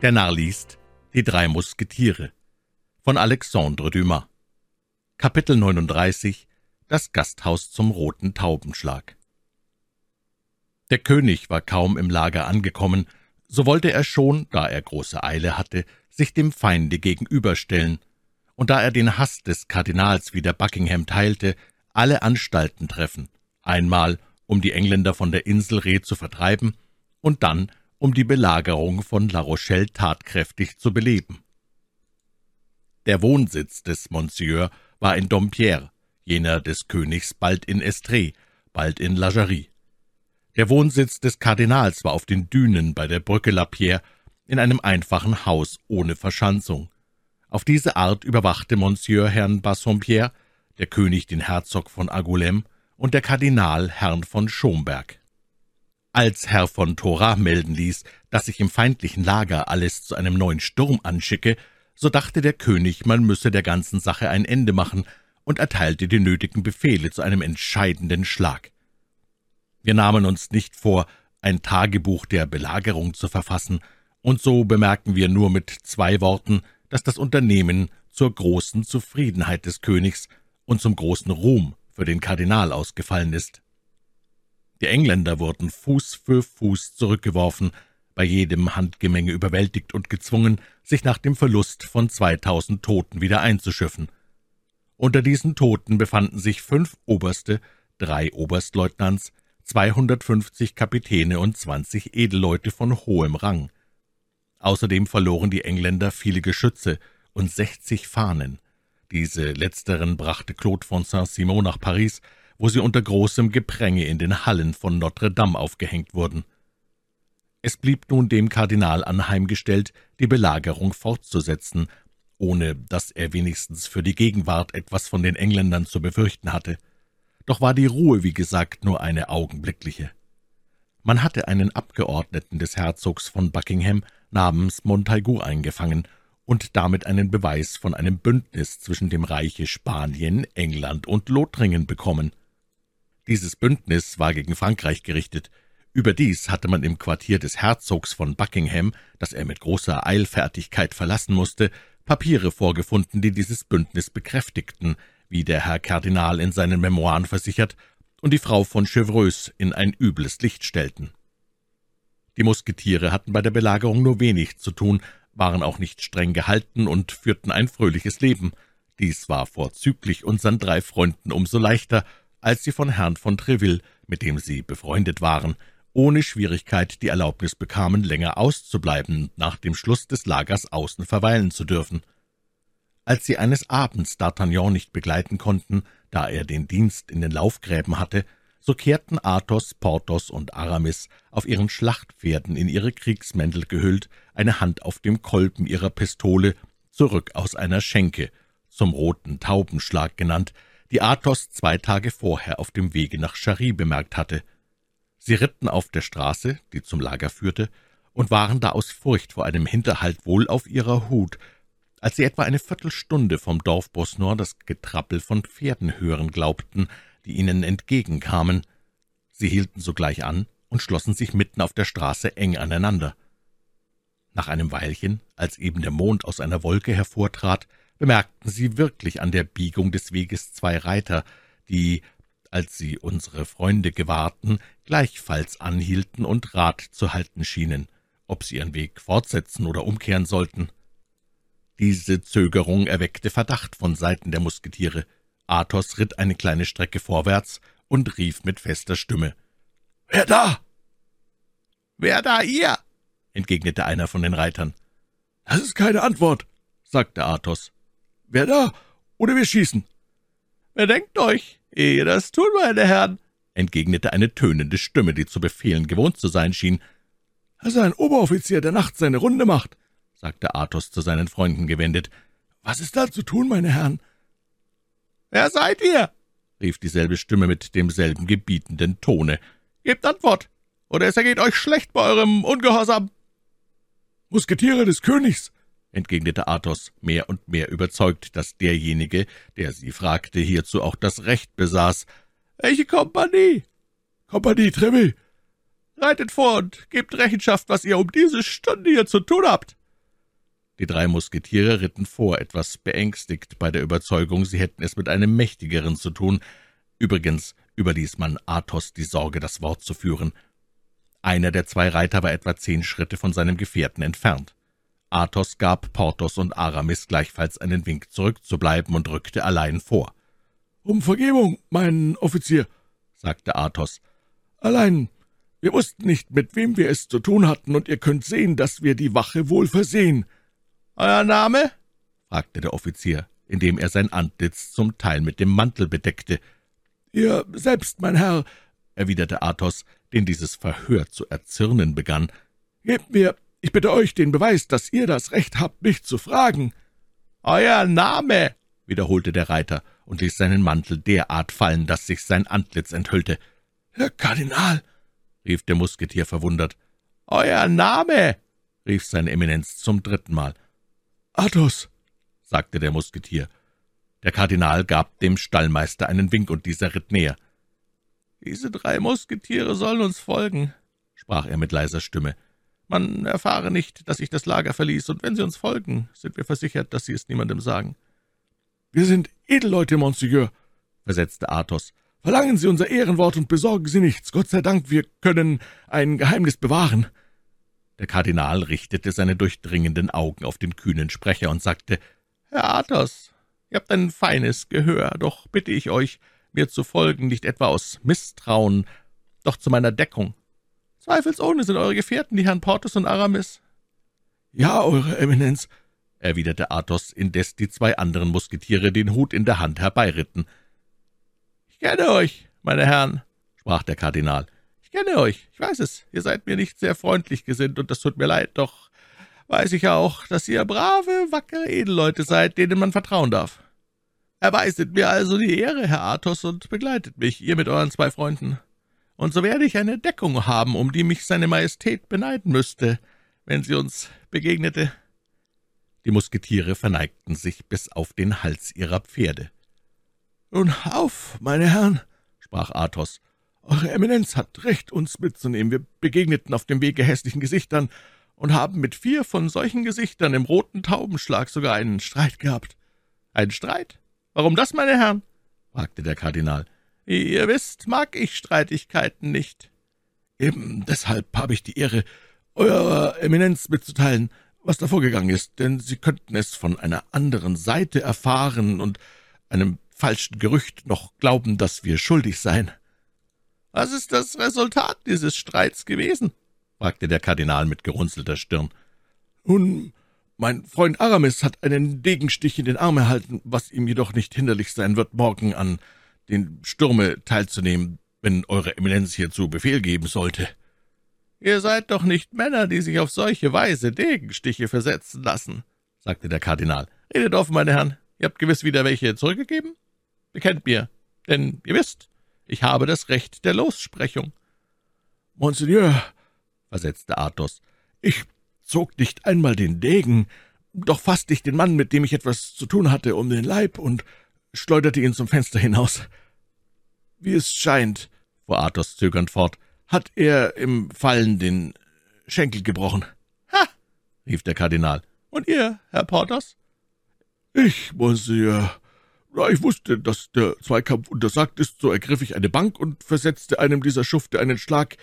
Der Narr liest Die drei Musketiere von Alexandre Dumas. Kapitel 39 Das Gasthaus zum roten Taubenschlag. Der König war kaum im Lager angekommen, so wollte er schon, da er große Eile hatte, sich dem Feinde gegenüberstellen, und da er den Hass des Kardinals wie der Buckingham teilte, alle Anstalten treffen, einmal um die Engländer von der Insel Reh zu vertreiben und dann um die Belagerung von La Rochelle tatkräftig zu beleben. Der Wohnsitz des Monsieur war in Dompierre, jener des Königs bald in Estrée, bald in La Jarrie. Der Wohnsitz des Kardinals war auf den Dünen bei der Brücke La Pierre in einem einfachen Haus ohne Verschanzung. Auf diese Art überwachte Monsieur Herrn Bassompierre, der König den Herzog von Angoulême und der Kardinal Herrn von Schomberg. Als Herr von Thora melden ließ, dass sich im feindlichen Lager alles zu einem neuen Sturm anschicke, so dachte der König, man müsse der ganzen Sache ein Ende machen und erteilte die nötigen Befehle zu einem entscheidenden Schlag. Wir nahmen uns nicht vor, ein Tagebuch der Belagerung zu verfassen, und so bemerken wir nur mit zwei Worten, dass das Unternehmen zur großen Zufriedenheit des Königs und zum großen Ruhm für den Kardinal ausgefallen ist. Die Engländer wurden Fuß für Fuß zurückgeworfen, bei jedem Handgemenge überwältigt und gezwungen, sich nach dem Verlust von zweitausend Toten wieder einzuschiffen. Unter diesen Toten befanden sich fünf Oberste, drei Oberstleutnants, 250 Kapitäne und 20 Edelleute von hohem Rang. Außerdem verloren die Engländer viele Geschütze und 60 Fahnen. Diese letzteren brachte Claude von Saint-Simon nach Paris, wo sie unter großem Gepränge in den Hallen von Notre Dame aufgehängt wurden. Es blieb nun dem Kardinal anheimgestellt, die Belagerung fortzusetzen, ohne dass er wenigstens für die Gegenwart etwas von den Engländern zu befürchten hatte. Doch war die Ruhe, wie gesagt, nur eine augenblickliche. Man hatte einen Abgeordneten des Herzogs von Buckingham namens Montaigu eingefangen und damit einen Beweis von einem Bündnis zwischen dem Reiche Spanien, England und Lothringen bekommen. Dieses Bündnis war gegen Frankreich gerichtet. Überdies hatte man im Quartier des Herzogs von Buckingham, das er mit großer Eilfertigkeit verlassen musste, Papiere vorgefunden, die dieses Bündnis bekräftigten, wie der Herr Kardinal in seinen Memoiren versichert, und die Frau von Chevreuse in ein übles Licht stellten. Die Musketiere hatten bei der Belagerung nur wenig zu tun, waren auch nicht streng gehalten und führten ein fröhliches Leben. Dies war vorzüglich unseren drei Freunden umso leichter, als sie von Herrn von Treville, mit dem sie befreundet waren, ohne Schwierigkeit die Erlaubnis bekamen, länger auszubleiben, nach dem Schluss des Lagers außen verweilen zu dürfen. Als sie eines Abends D'Artagnan nicht begleiten konnten, da er den Dienst in den Laufgräben hatte, so kehrten Athos, Porthos und Aramis auf ihren Schlachtpferden in ihre Kriegsmäntel gehüllt, eine Hand auf dem Kolben ihrer Pistole, zurück aus einer Schenke, zum roten Taubenschlag genannt, die Athos zwei Tage vorher auf dem Wege nach Charry bemerkt hatte. Sie ritten auf der Straße, die zum Lager führte, und waren da aus Furcht vor einem Hinterhalt wohl auf ihrer Hut, als sie etwa eine Viertelstunde vom Dorf Bosnor das Getrappel von Pferden hören glaubten, die ihnen entgegenkamen. Sie hielten sogleich an und schlossen sich mitten auf der Straße eng aneinander. Nach einem Weilchen, als eben der Mond aus einer Wolke hervortrat, bemerkten sie wirklich an der Biegung des Weges zwei Reiter, die, als sie unsere Freunde gewahrten, gleichfalls anhielten und Rat zu halten schienen, ob sie ihren Weg fortsetzen oder umkehren sollten. Diese Zögerung erweckte Verdacht von Seiten der Musketiere. Athos ritt eine kleine Strecke vorwärts und rief mit fester Stimme »Wer da?« »Wer da, ihr?« entgegnete einer von den Reitern. »Das ist keine Antwort«, sagte Athos. »Wer da? Oder wir schießen.« »Bedenkt euch, ehe das tun, meine Herren«, entgegnete eine tönende Stimme, die zu befehlen gewohnt zu sein schien. »Das ist ein Oberoffizier, der nachts seine Runde macht«, sagte Athos zu seinen Freunden gewendet. »Was ist da zu tun, meine Herren?« »Wer seid ihr?« rief dieselbe Stimme mit demselben gebietenden Tone. »Gebt Antwort, oder es ergeht euch schlecht bei eurem Ungehorsam.« »Musketiere des Königs«, entgegnete Athos, mehr und mehr überzeugt, dass derjenige, der sie fragte, hierzu auch das Recht besaß. »Welche Kompanie?« »Kompanie Treville.« »Reitet vor und gebt Rechenschaft, was ihr um diese Stunde hier zu tun habt.« Die drei Musketiere ritten vor, etwas beängstigt bei der Überzeugung, sie hätten es mit einem Mächtigeren zu tun. Übrigens überließ man Athos die Sorge, das Wort zu führen. Einer der zwei Reiter war etwa zehn Schritte von seinem Gefährten entfernt. Athos gab Porthos und Aramis gleichfalls einen Wink zurückzubleiben und rückte allein vor. »Um Vergebung, mein Offizier«, sagte Athos. »Allein, wir wussten nicht, mit wem wir es zu tun hatten, und ihr könnt sehen, dass wir die Wache wohl versehen.« »Euer Name?« fragte der Offizier, indem er sein Antlitz zum Teil mit dem Mantel bedeckte. »Ihr selbst, mein Herr«, erwiderte Athos, den dieses Verhör zu erzürnen begann. »Gebt mir, ich bitte euch, den Beweis, dass ihr das Recht habt, mich zu fragen.« »Euer Name«, wiederholte der Reiter und ließ seinen Mantel derart fallen, dass sich sein Antlitz enthüllte. »Herr Kardinal«, rief der Musketier verwundert. »Euer Name«, rief seine Eminenz zum dritten Mal. Athos, sagte der Musketier. Der Kardinal gab dem Stallmeister einen Wink, und dieser ritt näher. »Diese drei Musketiere sollen uns folgen«, sprach er mit leiser Stimme. »Man erfahre nicht, dass ich das Lager verließ, und wenn sie uns folgen, sind wir versichert, dass sie es niemandem sagen.« »Wir sind Edelleute, Monseigneur«, versetzte Athos. »Verlangen Sie unser Ehrenwort und besorgen Sie nichts. Gott sei Dank, wir können ein Geheimnis bewahren.« der Kardinal richtete seine durchdringenden Augen auf den kühnen Sprecher und sagte, »Herr Athos, ihr habt ein feines Gehör, doch bitte ich euch, mir zu folgen, nicht etwa aus Misstrauen, doch zu meiner Deckung. Zweifelsohne sind eure Gefährten die Herrn Porthos und Aramis.« »Ja, Eure Eminenz«, erwiderte Athos, indes die zwei anderen Musketiere den Hut in der Hand herbeiritten. »Ich kenne euch, meine Herren«, sprach der Kardinal. Ich kenne euch, ich weiß es, ihr seid mir nicht sehr freundlich gesinnt, und das tut mir leid, doch weiß ich auch, dass ihr brave, wackere Edelleute seid, denen man vertrauen darf. Erweiset mir also die Ehre, Herr Athos, und begleitet mich, ihr mit euren zwei Freunden. Und so werde ich eine Deckung haben, um die mich seine Majestät beneiden müsste, wenn sie uns begegnete.« Die Musketiere verneigten sich bis auf den Hals ihrer Pferde. »Nun auf, meine Herren«, sprach Athos, »Eure Eminenz hat recht, uns mitzunehmen. Wir begegneten auf dem Wege hässlichen Gesichtern und haben mit vier von solchen Gesichtern im roten Taubenschlag sogar einen Streit gehabt.« »Einen Streit? Warum das, meine Herren?« fragte der Kardinal. »Ihr wisst, mag ich Streitigkeiten nicht.« »Eben deshalb habe ich die Ehre, Eurer Eminenz mitzuteilen, was da vorgegangen ist, denn Sie könnten es von einer anderen Seite erfahren und einem falschen Gerücht noch glauben, dass wir schuldig seien.« »Was ist das Resultat dieses Streits gewesen?« fragte der Kardinal mit gerunzelter Stirn. »Nun, mein Freund Aramis hat einen Degenstich in den Arm erhalten, was ihm jedoch nicht hinderlich sein wird, morgen an den Sturme teilzunehmen, wenn Eure Eminenz hierzu Befehl geben sollte.« »Ihr seid doch nicht Männer, die sich auf solche Weise Degenstiche versetzen lassen«, sagte der Kardinal. »Redet offen, meine Herren. Ihr habt gewiss wieder welche zurückgegeben? Bekennt mir, denn ihr wisst, ich habe das Recht der Lossprechung.« »Monseigneur«, versetzte Athos, »ich zog nicht einmal den Degen, doch fasste ich den Mann, mit dem ich etwas zu tun hatte, um den Leib und schleuderte ihn zum Fenster hinaus. Wie es scheint«, fuhr Athos zögernd fort, »hat er im Fallen den Schenkel gebrochen.« »Ha!« rief der Kardinal. »Und ihr, Herr Porthos?« »Ich, Monsieur, da ich wusste, dass der Zweikampf untersagt ist, so ergriff ich eine Bank und versetzte einem dieser Schufte einen Schlag,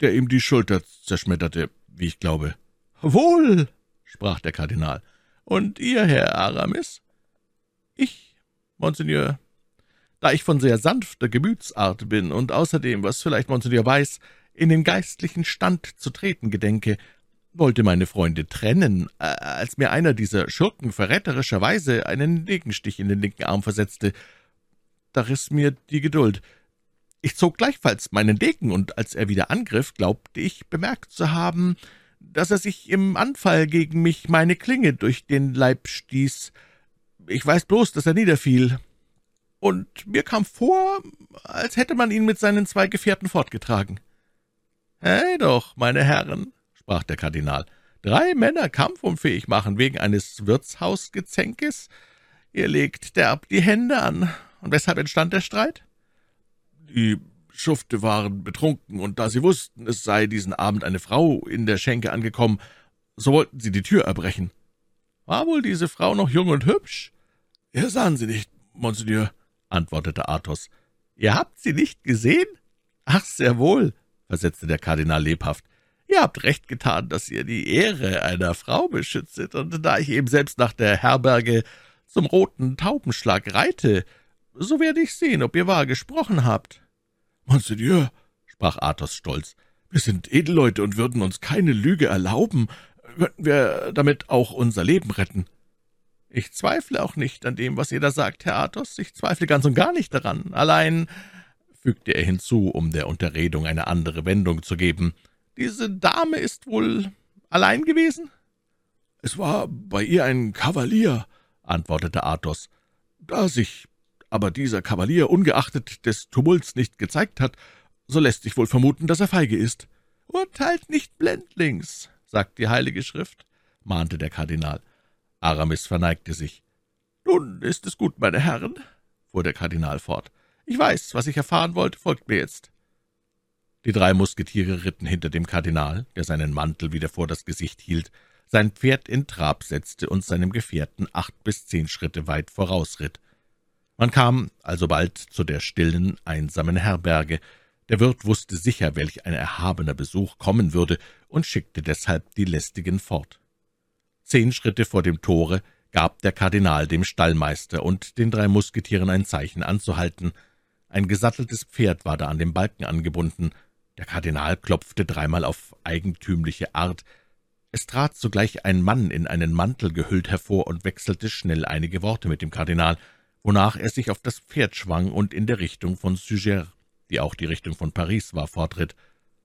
der ihm die Schulter zerschmetterte, wie ich glaube. »Wohl«, sprach der Kardinal. »Und ihr, Herr Aramis?« »Ich, Monseigneur, da ich von sehr sanfter Gemütsart bin und außerdem, was vielleicht Monseigneur weiß, in den geistlichen Stand zu treten gedenke, wollte meine Freunde trennen, äh, als mir einer dieser Schurken verräterischerweise einen Degenstich in den linken Arm versetzte. Da riss mir die Geduld. Ich zog gleichfalls meinen Degen, und als er wieder angriff, glaubte ich bemerkt zu haben, dass er sich im Anfall gegen mich meine Klinge durch den Leib stieß. Ich weiß bloß, dass er niederfiel. Und mir kam vor, als hätte man ihn mit seinen zwei Gefährten fortgetragen. Hey doch, meine Herren, sprach der Kardinal, drei Männer kampfunfähig machen wegen eines Wirtshausgezänkes? Ihr legt derb die Hände an. Und weshalb entstand der Streit? Die Schufte waren betrunken, und da sie wussten, es sei diesen Abend eine Frau in der Schenke angekommen, so wollten sie die Tür erbrechen. War wohl diese Frau noch jung und hübsch? Ja, sahen Sie nicht, Monseigneur, antwortete Athos. Ihr habt sie nicht gesehen? Ach, sehr wohl, versetzte der Kardinal lebhaft. Ihr habt recht getan, dass ihr die Ehre einer Frau beschützet, und da ich eben selbst nach der Herberge zum roten Taubenschlag reite, so werde ich sehen, ob ihr wahr gesprochen habt. Monseigneur, sprach Athos stolz, wir sind Edelleute und würden uns keine Lüge erlauben, könnten wir damit auch unser Leben retten. Ich zweifle auch nicht an dem, was ihr da sagt, Herr Athos, ich zweifle ganz und gar nicht daran, allein, fügte er hinzu, um der Unterredung eine andere Wendung zu geben, diese Dame ist wohl allein gewesen? Es war bei ihr ein Kavalier, antwortete Athos. Da sich aber dieser Kavalier ungeachtet des Tumults nicht gezeigt hat, so lässt sich wohl vermuten, dass er feige ist. Urteilt nicht blendlings, sagt die Heilige Schrift, mahnte der Kardinal. Aramis verneigte sich. Nun ist es gut, meine Herren, fuhr der Kardinal fort. Ich weiß, was ich erfahren wollte, folgt mir jetzt. Die drei Musketiere ritten hinter dem Kardinal, der seinen Mantel wieder vor das Gesicht hielt, sein Pferd in Trab setzte und seinem Gefährten acht bis zehn Schritte weit vorausritt. Man kam alsobald zu der stillen, einsamen Herberge. Der Wirt wusste sicher, welch ein erhabener Besuch kommen würde, und schickte deshalb die Lästigen fort. Zehn Schritte vor dem Tore gab der Kardinal dem Stallmeister und den drei Musketieren ein Zeichen anzuhalten. Ein gesatteltes Pferd war da an dem Balken angebunden. Der Kardinal klopfte dreimal auf eigentümliche Art, es trat sogleich ein Mann in einen Mantel gehüllt hervor und wechselte schnell einige Worte mit dem Kardinal, wonach er sich auf das Pferd schwang und in der Richtung von Suger, die auch die Richtung von Paris war, fortritt.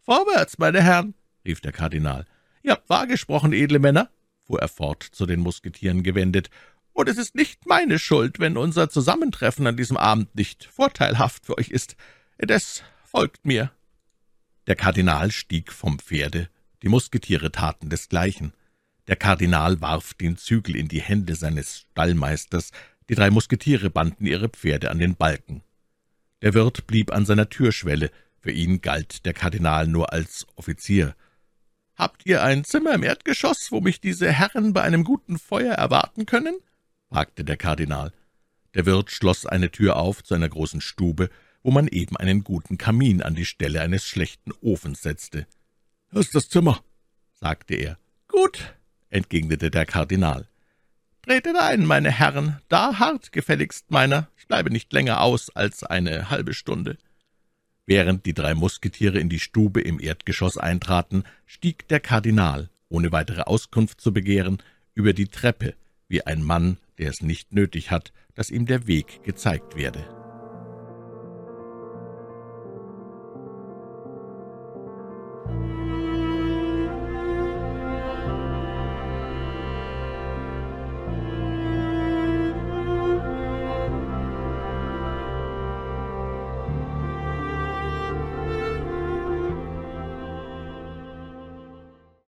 »Vorwärts, meine Herren«, rief der Kardinal. »Ihr habt wahr gesprochen, edle Männer«, fuhr er fort, zu den Musketieren gewendet, »und es ist nicht meine Schuld, wenn unser Zusammentreffen an diesem Abend nicht vorteilhaft für euch ist. Indes folgt mir.« Der Kardinal stieg vom Pferde, die Musketiere taten desgleichen. Der Kardinal warf den Zügel in die Hände seines Stallmeisters, die drei Musketiere banden ihre Pferde an den Balken. Der Wirt blieb an seiner Türschwelle, für ihn galt der Kardinal nur als Offizier. »Habt ihr ein Zimmer im Erdgeschoss, wo mich diese Herren bei einem guten Feuer erwarten können?« fragte der Kardinal. Der Wirt schloss eine Tür auf zu einer großen Stube, wo man eben einen guten Kamin an die Stelle eines schlechten Ofens setzte. »Das ist das Zimmer«, sagte er. »Gut«, entgegnete der Kardinal. »Tretet ein, meine Herren, da hart gefälligst meiner, ich bleibe nicht länger aus als eine halbe Stunde.« Während die drei Musketiere in die Stube im Erdgeschoss eintraten, stieg der Kardinal, ohne weitere Auskunft zu begehren, über die Treppe, wie ein Mann, der es nicht nötig hat, dass ihm der Weg gezeigt werde.